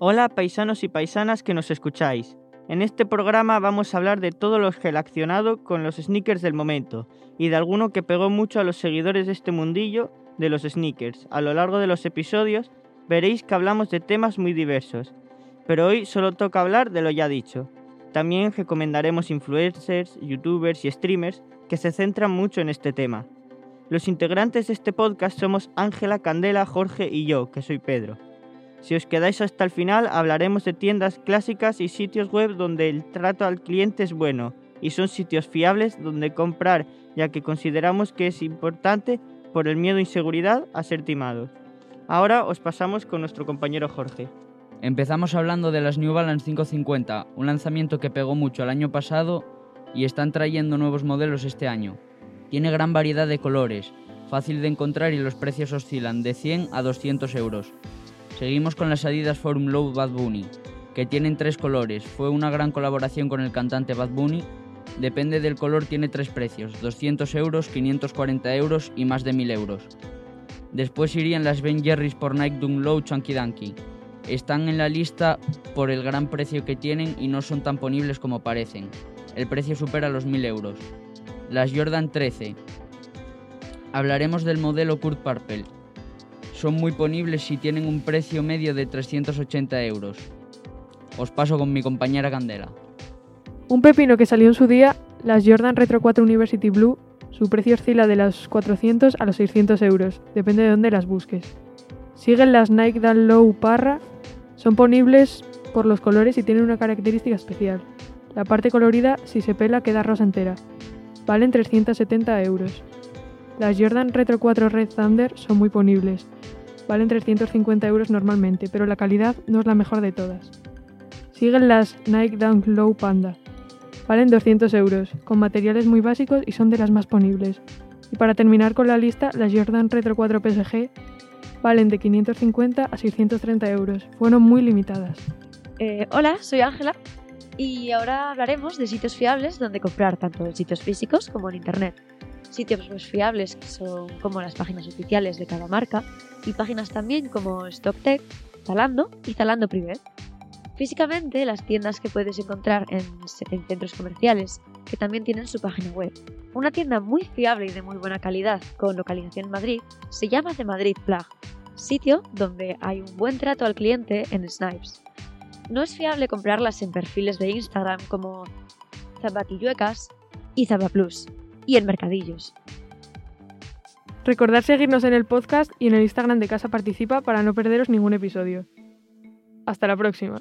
Hola paisanos y paisanas que nos escucháis. En este programa vamos a hablar de todo lo relacionado con los sneakers del momento y de alguno que pegó mucho a los seguidores de este mundillo de los sneakers. A lo largo de los episodios veréis que hablamos de temas muy diversos, pero hoy solo toca hablar de lo ya dicho. También recomendaremos influencers, youtubers y streamers que se centran mucho en este tema. Los integrantes de este podcast somos Ángela, Candela, Jorge y yo, que soy Pedro. Si os quedáis hasta el final, hablaremos de tiendas clásicas y sitios web donde el trato al cliente es bueno y son sitios fiables donde comprar, ya que consideramos que es importante por el miedo e inseguridad a ser timados. Ahora os pasamos con nuestro compañero Jorge. Empezamos hablando de las New Balance 550, un lanzamiento que pegó mucho el año pasado y están trayendo nuevos modelos este año. Tiene gran variedad de colores, fácil de encontrar y los precios oscilan de 100 a 200 euros. Seguimos con las Adidas Forum Low Bad Bunny, que tienen tres colores. Fue una gran colaboración con el cantante Bad Bunny. Depende del color, tiene tres precios: 200 euros, 540 euros y más de 1000 euros. Después irían las Ben Jerry's por Nike Dunk Low Chunky Dunky. Están en la lista por el gran precio que tienen y no son tan ponibles como parecen. El precio supera los 1000 euros. Las Jordan 13. Hablaremos del modelo Kurt Purple, son muy ponibles y tienen un precio medio de 380 euros. Os paso con mi compañera Candela. Un pepino que salió en su día, las Jordan Retro 4 University Blue, su precio oscila de los 400 a los 600 euros, depende de dónde las busques. Siguen las Nike Dan Low Parra, son ponibles por los colores y tienen una característica especial. La parte colorida, si se pela, queda rosa entera. Valen 370 euros. Las Jordan Retro 4 Red Thunder son muy ponibles. Valen 350 euros normalmente, pero la calidad no es la mejor de todas. Siguen las Nike Dunk Low Panda. Valen 200 euros, con materiales muy básicos y son de las más ponibles. Y para terminar con la lista, las Jordan Retro 4 PSG valen de 550 a 630 euros. Fueron muy limitadas. Eh, hola, soy Ángela y ahora hablaremos de sitios fiables donde comprar tanto en sitios físicos como en Internet sitios más fiables que son como las páginas oficiales de cada marca y páginas también como StockTech, Zalando y Zalando Privé. Físicamente, las tiendas que puedes encontrar en, centros comerciales que también tienen su página web. Una tienda muy fiable y de muy buena calidad con localización en Madrid se llama The Madrid Plug, sitio donde hay un buen trato al cliente en Snipes. No es fiable comprarlas en perfiles de Instagram como Zapatilluecas y Zapaplus, y en mercadillos. Recordad seguirnos en el podcast y en el Instagram de Casa Participa para no perderos ningún episodio. Hasta la próxima.